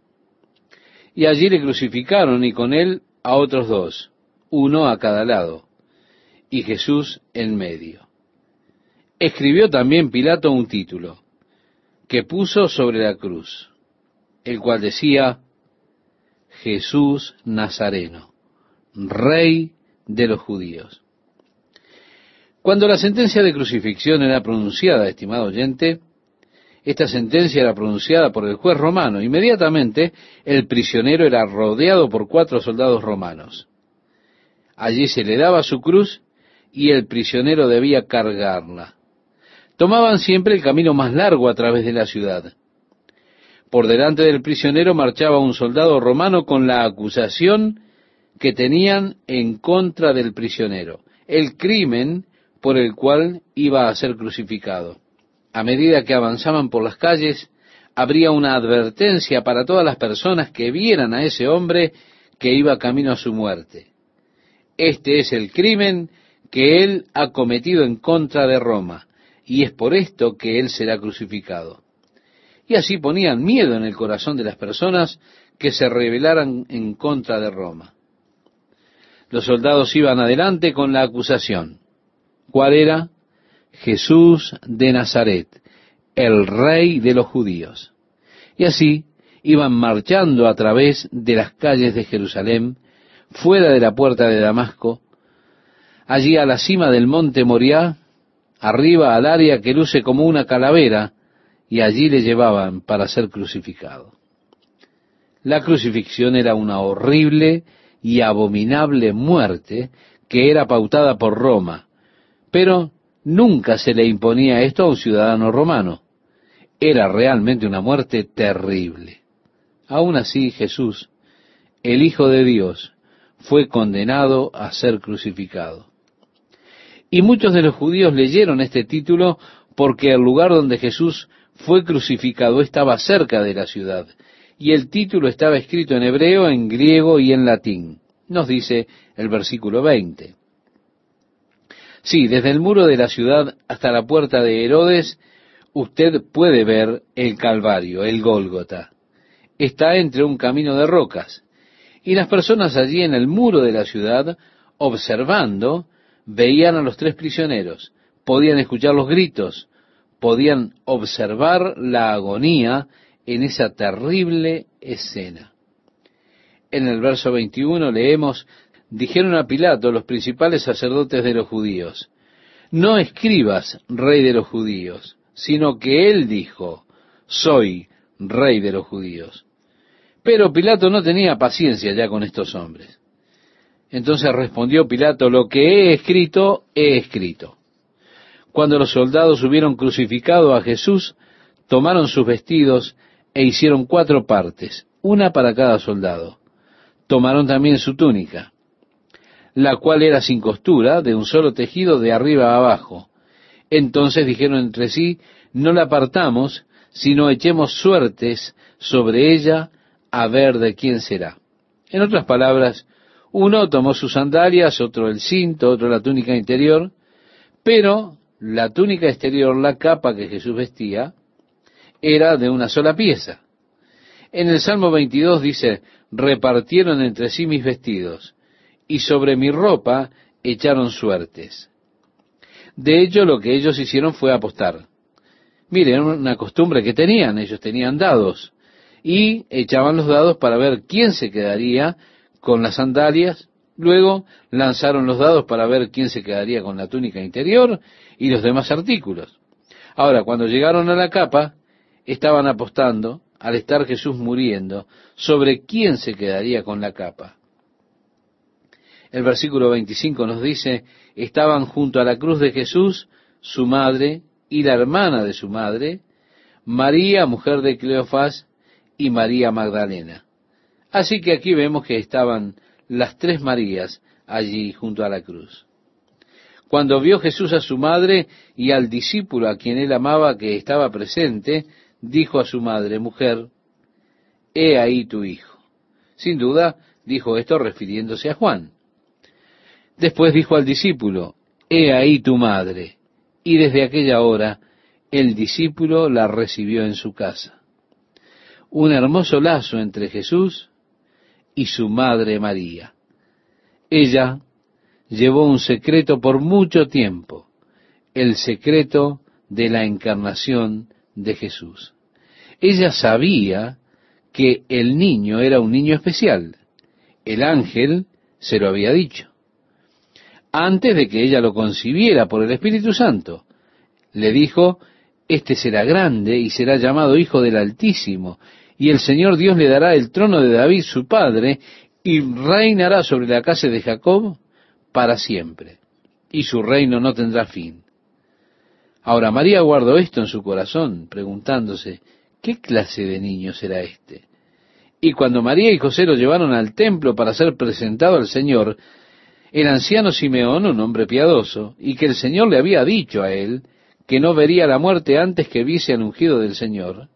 Y allí le crucificaron y con él a otros dos, uno a cada lado, y Jesús en medio. Escribió también Pilato un título, que puso sobre la cruz, el cual decía, Jesús Nazareno, Rey de los judíos. Cuando la sentencia de crucifixión era pronunciada, estimado oyente, esta sentencia era pronunciada por el juez romano. Inmediatamente el prisionero era rodeado por cuatro soldados romanos. Allí se le daba su cruz y el prisionero debía cargarla. Tomaban siempre el camino más largo a través de la ciudad. Por delante del prisionero marchaba un soldado romano con la acusación que tenían en contra del prisionero, el crimen por el cual iba a ser crucificado. A medida que avanzaban por las calles, habría una advertencia para todas las personas que vieran a ese hombre que iba camino a su muerte. Este es el crimen que él ha cometido en contra de Roma, y es por esto que él será crucificado. Y así ponían miedo en el corazón de las personas que se rebelaran en contra de Roma. Los soldados iban adelante con la acusación. ¿Cuál era? Jesús de Nazaret, el rey de los judíos. Y así iban marchando a través de las calles de Jerusalén, fuera de la puerta de Damasco, allí a la cima del monte Moriah, arriba al área que luce como una calavera, y allí le llevaban para ser crucificado. La crucifixión era una horrible y abominable muerte que era pautada por Roma, pero nunca se le imponía esto a un ciudadano romano. Era realmente una muerte terrible. Aún así Jesús, el Hijo de Dios, fue condenado a ser crucificado. Y muchos de los judíos leyeron este título porque el lugar donde Jesús fue crucificado estaba cerca de la ciudad, y el título estaba escrito en hebreo, en griego y en latín. Nos dice el versículo 20. Sí, desde el muro de la ciudad hasta la puerta de Herodes, usted puede ver el Calvario, el Gólgota. Está entre un camino de rocas. Y las personas allí en el muro de la ciudad, observando, veían a los tres prisioneros, podían escuchar los gritos, podían observar la agonía en esa terrible escena. En el verso 21 leemos, dijeron a Pilato los principales sacerdotes de los judíos, no escribas rey de los judíos, sino que él dijo, soy rey de los judíos. Pero Pilato no tenía paciencia ya con estos hombres. Entonces respondió Pilato, lo que he escrito, he escrito. Cuando los soldados hubieron crucificado a Jesús, tomaron sus vestidos e hicieron cuatro partes, una para cada soldado. Tomaron también su túnica, la cual era sin costura, de un solo tejido de arriba a abajo. Entonces dijeron entre sí, no la apartamos, sino echemos suertes sobre ella a ver de quién será. En otras palabras, uno tomó sus sandalias, otro el cinto, otro la túnica interior, pero la túnica exterior, la capa que Jesús vestía, era de una sola pieza. En el Salmo 22 dice, repartieron entre sí mis vestidos, y sobre mi ropa echaron suertes. De hecho, lo que ellos hicieron fue apostar. Miren, una costumbre que tenían, ellos tenían dados, y echaban los dados para ver quién se quedaría con las sandalias, luego lanzaron los dados para ver quién se quedaría con la túnica interior y los demás artículos. Ahora, cuando llegaron a la capa, estaban apostando, al estar Jesús muriendo, sobre quién se quedaría con la capa. El versículo 25 nos dice, estaban junto a la cruz de Jesús su madre y la hermana de su madre, María, mujer de Cleofás, y María Magdalena. Así que aquí vemos que estaban las tres Marías allí junto a la cruz. Cuando vio Jesús a su madre y al discípulo a quien él amaba que estaba presente, dijo a su madre, mujer, he ahí tu hijo. Sin duda, dijo esto refiriéndose a Juan. Después dijo al discípulo, He ahí tu madre. Y desde aquella hora el discípulo la recibió en su casa. Un hermoso lazo entre Jesús y su madre María. Ella llevó un secreto por mucho tiempo, el secreto de la encarnación de Jesús. Ella sabía que el niño era un niño especial. El ángel se lo había dicho. Antes de que ella lo concibiera por el Espíritu Santo, le dijo, Este será grande y será llamado Hijo del Altísimo, y el Señor Dios le dará el trono de David su padre, y reinará sobre la casa de Jacob para siempre, y su reino no tendrá fin. Ahora María guardó esto en su corazón, preguntándose, ¿qué clase de niño será este? Y cuando María y José lo llevaron al templo para ser presentado al Señor, el anciano Simeón, un hombre piadoso, y que el Señor le había dicho a él que no vería la muerte antes que viese al ungido del Señor,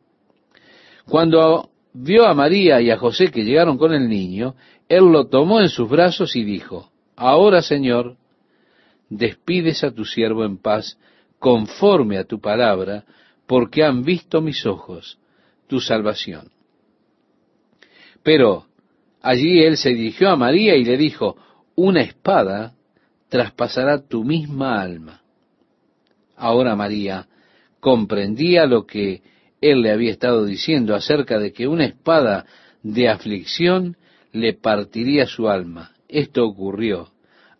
cuando vio a María y a José que llegaron con el niño, él lo tomó en sus brazos y dijo, Ahora, Señor, despides a tu siervo en paz, conforme a tu palabra, porque han visto mis ojos tu salvación. Pero allí él se dirigió a María y le dijo, una espada traspasará tu misma alma. Ahora María comprendía lo que él le había estado diciendo acerca de que una espada de aflicción le partiría su alma. Esto ocurrió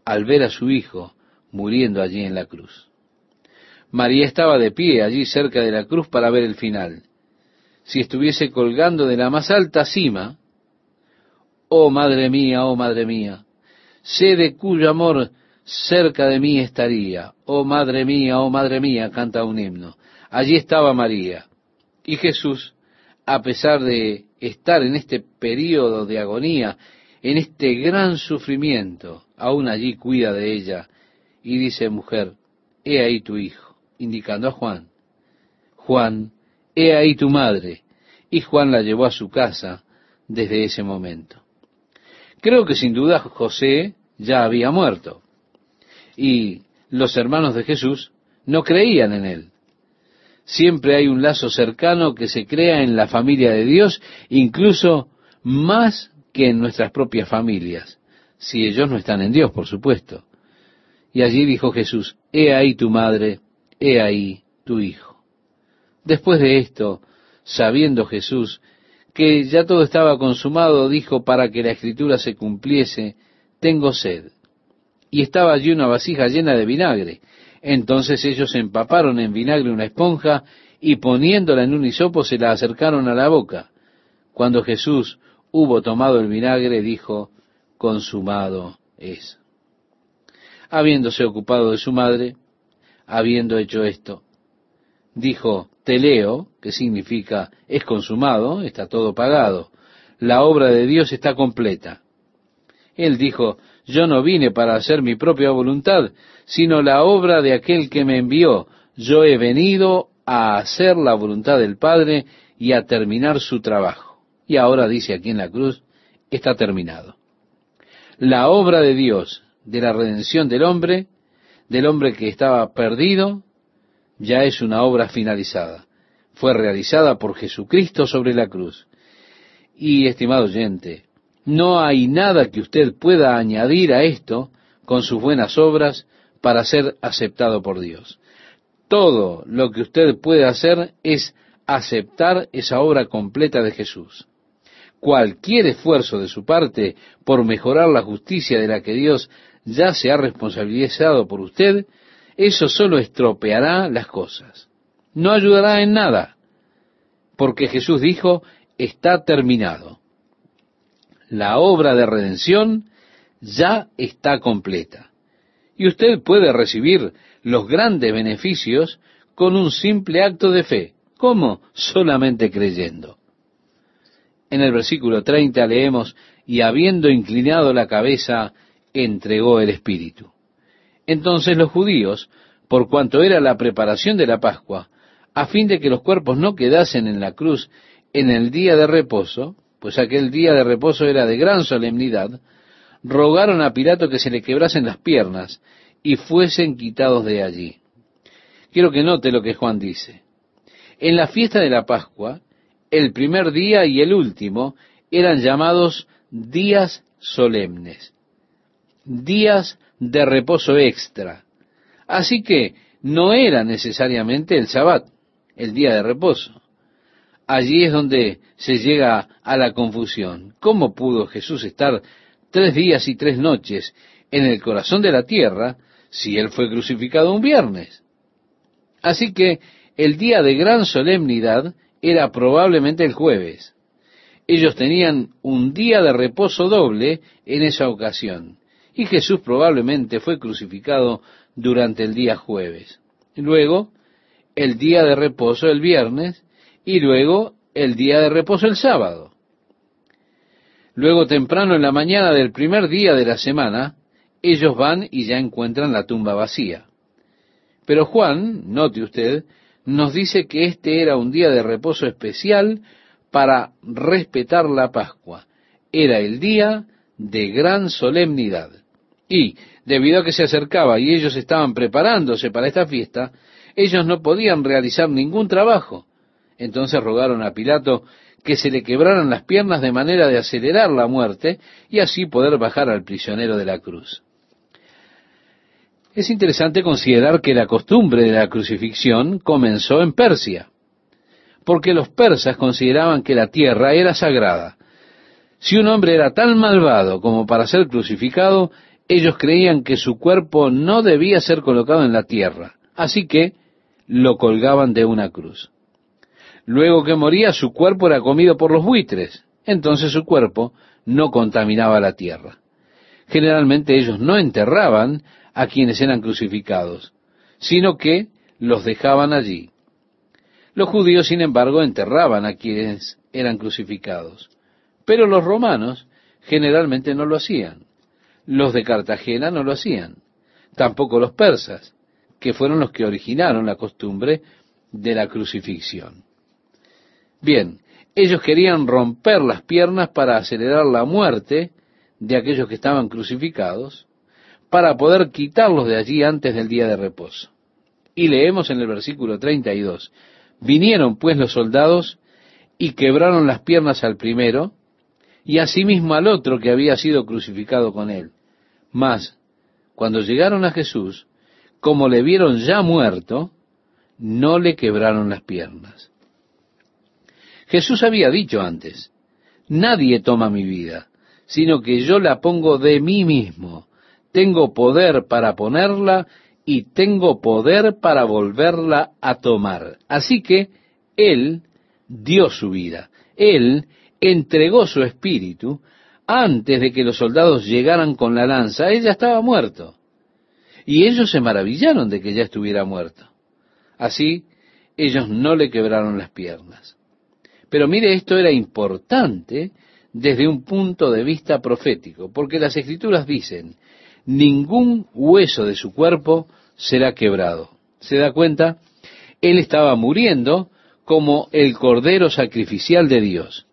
al ver a su hijo muriendo allí en la cruz. María estaba de pie allí cerca de la cruz para ver el final. Si estuviese colgando de la más alta cima, oh madre mía, oh madre mía, sé de cuyo amor cerca de mí estaría. Oh madre mía, oh madre mía, canta un himno. Allí estaba María. Y Jesús, a pesar de estar en este periodo de agonía, en este gran sufrimiento, aún allí cuida de ella y dice, mujer, he ahí tu hijo indicando a Juan. Juan, he ahí tu madre. Y Juan la llevó a su casa desde ese momento. Creo que sin duda José ya había muerto. Y los hermanos de Jesús no creían en él. Siempre hay un lazo cercano que se crea en la familia de Dios, incluso más que en nuestras propias familias, si ellos no están en Dios, por supuesto. Y allí dijo Jesús, he ahí tu madre, he ahí tu hijo. Después de esto, sabiendo Jesús que ya todo estaba consumado, dijo, para que la escritura se cumpliese, tengo sed. Y estaba allí una vasija llena de vinagre. Entonces ellos empaparon en vinagre una esponja y poniéndola en un hisopo se la acercaron a la boca. Cuando Jesús hubo tomado el vinagre, dijo, consumado es. Habiéndose ocupado de su madre, habiendo hecho esto. Dijo, teleo, que significa es consumado, está todo pagado, la obra de Dios está completa. Él dijo, yo no vine para hacer mi propia voluntad, sino la obra de aquel que me envió. Yo he venido a hacer la voluntad del Padre y a terminar su trabajo. Y ahora dice aquí en la cruz, está terminado. La obra de Dios, de la redención del hombre, del hombre que estaba perdido ya es una obra finalizada. Fue realizada por Jesucristo sobre la cruz. Y, estimado oyente, no hay nada que usted pueda añadir a esto con sus buenas obras para ser aceptado por Dios. Todo lo que usted puede hacer es aceptar esa obra completa de Jesús. Cualquier esfuerzo de su parte por mejorar la justicia de la que Dios ya se ha responsabilizado por usted, eso solo estropeará las cosas. No ayudará en nada, porque Jesús dijo, está terminado. La obra de redención ya está completa. Y usted puede recibir los grandes beneficios con un simple acto de fe. ¿Cómo? Solamente creyendo. En el versículo 30 leemos, y habiendo inclinado la cabeza, entregó el Espíritu. Entonces los judíos, por cuanto era la preparación de la Pascua, a fin de que los cuerpos no quedasen en la cruz en el día de reposo, pues aquel día de reposo era de gran solemnidad, rogaron a Pilato que se le quebrasen las piernas y fuesen quitados de allí. Quiero que note lo que Juan dice. En la fiesta de la Pascua, el primer día y el último eran llamados días solemnes, días de reposo extra. Así que no era necesariamente el sabbat, el día de reposo. Allí es donde se llega a la confusión. ¿Cómo pudo Jesús estar tres días y tres noches en el corazón de la tierra si él fue crucificado un viernes? Así que el día de gran solemnidad era probablemente el jueves. Ellos tenían un día de reposo doble en esa ocasión. Y Jesús probablemente fue crucificado durante el día jueves. Luego, el día de reposo el viernes y luego el día de reposo el sábado. Luego, temprano en la mañana del primer día de la semana, ellos van y ya encuentran la tumba vacía. Pero Juan, note usted, nos dice que este era un día de reposo especial para respetar la Pascua. Era el día de gran solemnidad. Y, debido a que se acercaba y ellos estaban preparándose para esta fiesta, ellos no podían realizar ningún trabajo. Entonces rogaron a Pilato que se le quebraran las piernas de manera de acelerar la muerte y así poder bajar al prisionero de la cruz. Es interesante considerar que la costumbre de la crucifixión comenzó en Persia, porque los persas consideraban que la tierra era sagrada. Si un hombre era tan malvado como para ser crucificado, ellos creían que su cuerpo no debía ser colocado en la tierra, así que lo colgaban de una cruz. Luego que moría, su cuerpo era comido por los buitres, entonces su cuerpo no contaminaba la tierra. Generalmente ellos no enterraban a quienes eran crucificados, sino que los dejaban allí. Los judíos, sin embargo, enterraban a quienes eran crucificados, pero los romanos generalmente no lo hacían. Los de Cartagena no lo hacían, tampoco los persas, que fueron los que originaron la costumbre de la crucifixión. Bien, ellos querían romper las piernas para acelerar la muerte de aquellos que estaban crucificados, para poder quitarlos de allí antes del día de reposo. Y leemos en el versículo 32, vinieron pues los soldados y quebraron las piernas al primero y asimismo al otro que había sido crucificado con él. Mas, cuando llegaron a Jesús, como le vieron ya muerto, no le quebraron las piernas. Jesús había dicho antes, nadie toma mi vida, sino que yo la pongo de mí mismo tengo poder para ponerla y tengo poder para volverla a tomar. Así que Él dio su vida, Él entregó su espíritu antes de que los soldados llegaran con la lanza, ella estaba muerto. Y ellos se maravillaron de que ya estuviera muerto. Así, ellos no le quebraron las piernas. Pero mire, esto era importante desde un punto de vista profético, porque las escrituras dicen, ningún hueso de su cuerpo será quebrado. ¿Se da cuenta? Él estaba muriendo como el cordero sacrificial de Dios.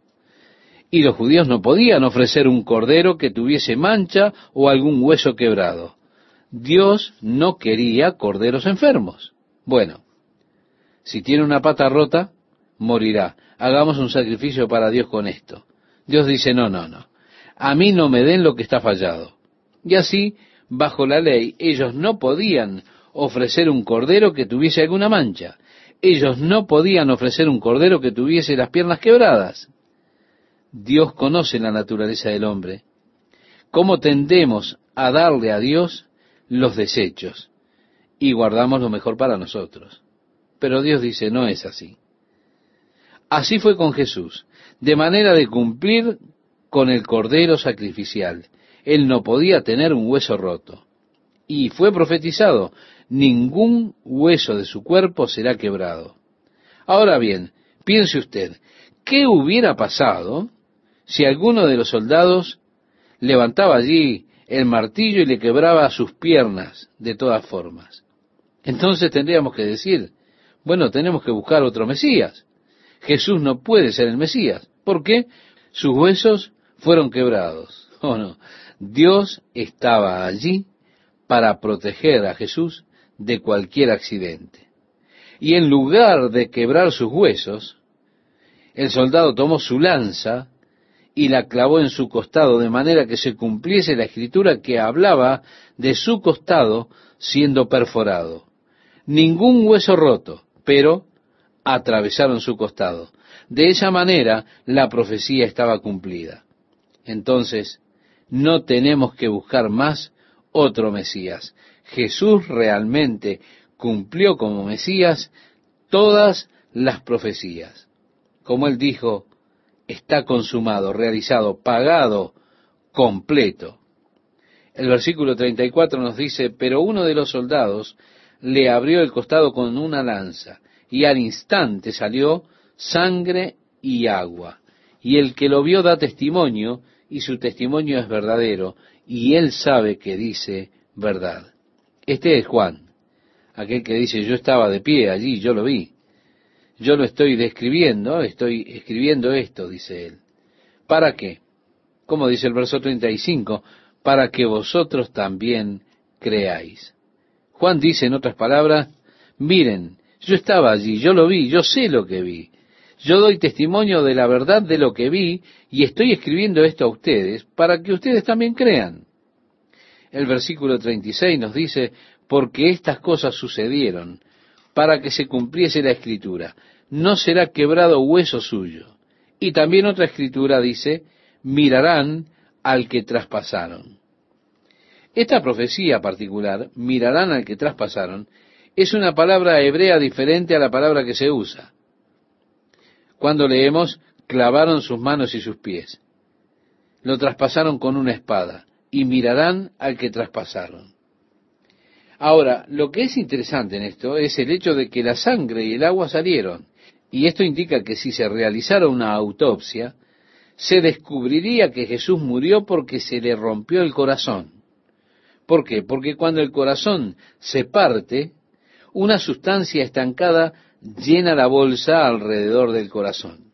Y los judíos no podían ofrecer un cordero que tuviese mancha o algún hueso quebrado. Dios no quería corderos enfermos. Bueno, si tiene una pata rota, morirá. Hagamos un sacrificio para Dios con esto. Dios dice, no, no, no. A mí no me den lo que está fallado. Y así, bajo la ley, ellos no podían ofrecer un cordero que tuviese alguna mancha. Ellos no podían ofrecer un cordero que tuviese las piernas quebradas. Dios conoce la naturaleza del hombre. ¿Cómo tendemos a darle a Dios los desechos? Y guardamos lo mejor para nosotros. Pero Dios dice, no es así. Así fue con Jesús, de manera de cumplir con el cordero sacrificial él no podía tener un hueso roto. Y fue profetizado, ningún hueso de su cuerpo será quebrado. Ahora bien, piense usted, ¿qué hubiera pasado si alguno de los soldados levantaba allí el martillo y le quebraba sus piernas de todas formas? Entonces tendríamos que decir, bueno, tenemos que buscar otro Mesías. Jesús no puede ser el Mesías. ¿Por qué? sus huesos fueron quebrados. Oh no, Dios estaba allí para proteger a Jesús de cualquier accidente. Y en lugar de quebrar sus huesos, el soldado tomó su lanza y la clavó en su costado, de manera que se cumpliese la escritura que hablaba de su costado siendo perforado. Ningún hueso roto, pero atravesaron su costado. De esa manera la profecía estaba cumplida. Entonces, no tenemos que buscar más otro Mesías. Jesús realmente cumplió como Mesías todas las profecías. Como él dijo, está consumado, realizado, pagado, completo. El versículo 34 nos dice, pero uno de los soldados le abrió el costado con una lanza y al instante salió sangre y agua. Y el que lo vio da testimonio y su testimonio es verdadero y él sabe que dice verdad. Este es Juan, aquel que dice yo estaba de pie allí, yo lo vi. Yo lo estoy describiendo, estoy escribiendo esto, dice él. ¿Para qué? Como dice el verso 35, para que vosotros también creáis. Juan dice en otras palabras, miren, yo estaba allí, yo lo vi, yo sé lo que vi. Yo doy testimonio de la verdad de lo que vi y estoy escribiendo esto a ustedes para que ustedes también crean. El versículo 36 nos dice, porque estas cosas sucedieron para que se cumpliese la escritura. No será quebrado hueso suyo. Y también otra escritura dice, mirarán al que traspasaron. Esta profecía particular, mirarán al que traspasaron, es una palabra hebrea diferente a la palabra que se usa. Cuando leemos, clavaron sus manos y sus pies. Lo traspasaron con una espada y mirarán al que traspasaron. Ahora, lo que es interesante en esto es el hecho de que la sangre y el agua salieron. Y esto indica que si se realizara una autopsia, se descubriría que Jesús murió porque se le rompió el corazón. ¿Por qué? Porque cuando el corazón se parte, una sustancia estancada llena la bolsa alrededor del corazón.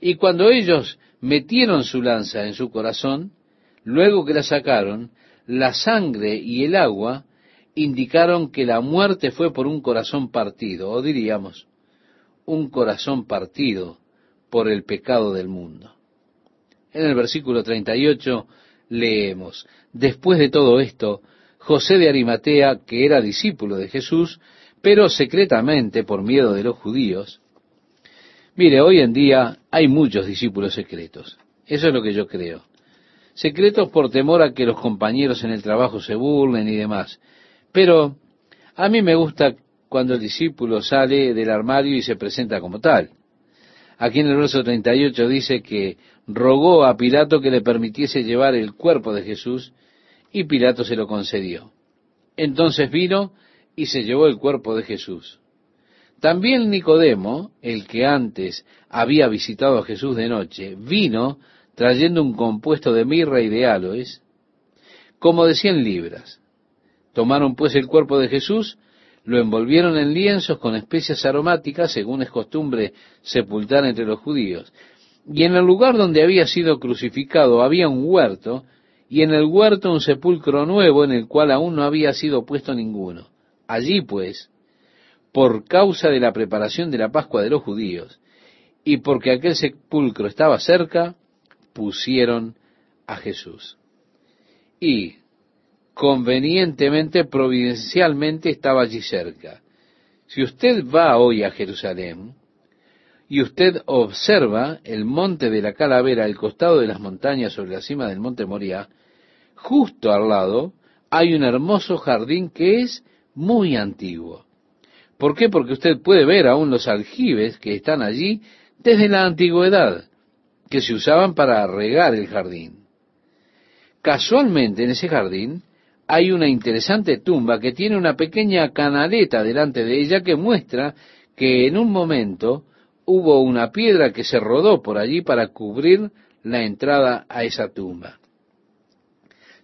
Y cuando ellos metieron su lanza en su corazón, luego que la sacaron, la sangre y el agua indicaron que la muerte fue por un corazón partido, o diríamos, un corazón partido por el pecado del mundo. En el versículo 38 leemos, después de todo esto, José de Arimatea, que era discípulo de Jesús, pero secretamente por miedo de los judíos, mire, hoy en día hay muchos discípulos secretos, eso es lo que yo creo, secretos por temor a que los compañeros en el trabajo se burlen y demás, pero a mí me gusta cuando el discípulo sale del armario y se presenta como tal. Aquí en el verso 38 dice que rogó a Pilato que le permitiese llevar el cuerpo de Jesús y Pilato se lo concedió. Entonces vino y se llevó el cuerpo de Jesús. También Nicodemo, el que antes había visitado a Jesús de noche, vino trayendo un compuesto de mirra y de aloes, como de cien libras. Tomaron pues el cuerpo de Jesús, lo envolvieron en lienzos con especias aromáticas, según es costumbre sepultar entre los judíos. Y en el lugar donde había sido crucificado había un huerto, y en el huerto un sepulcro nuevo en el cual aún no había sido puesto ninguno. Allí pues, por causa de la preparación de la Pascua de los judíos, y porque aquel sepulcro estaba cerca, pusieron a Jesús. Y convenientemente, providencialmente estaba allí cerca. Si usted va hoy a Jerusalén y usted observa el monte de la calavera al costado de las montañas sobre la cima del monte Moria, justo al lado hay un hermoso jardín que es muy antiguo. ¿Por qué? Porque usted puede ver aún los aljibes que están allí desde la antigüedad, que se usaban para regar el jardín. Casualmente en ese jardín hay una interesante tumba que tiene una pequeña canaleta delante de ella que muestra que en un momento hubo una piedra que se rodó por allí para cubrir la entrada a esa tumba.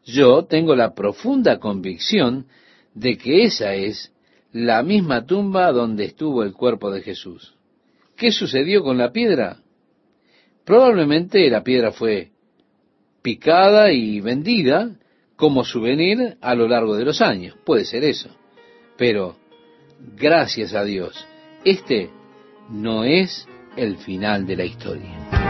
Yo tengo la profunda convicción de que esa es la misma tumba donde estuvo el cuerpo de Jesús. ¿Qué sucedió con la piedra? Probablemente la piedra fue picada y vendida como souvenir a lo largo de los años. Puede ser eso. Pero, gracias a Dios, este no es el final de la historia.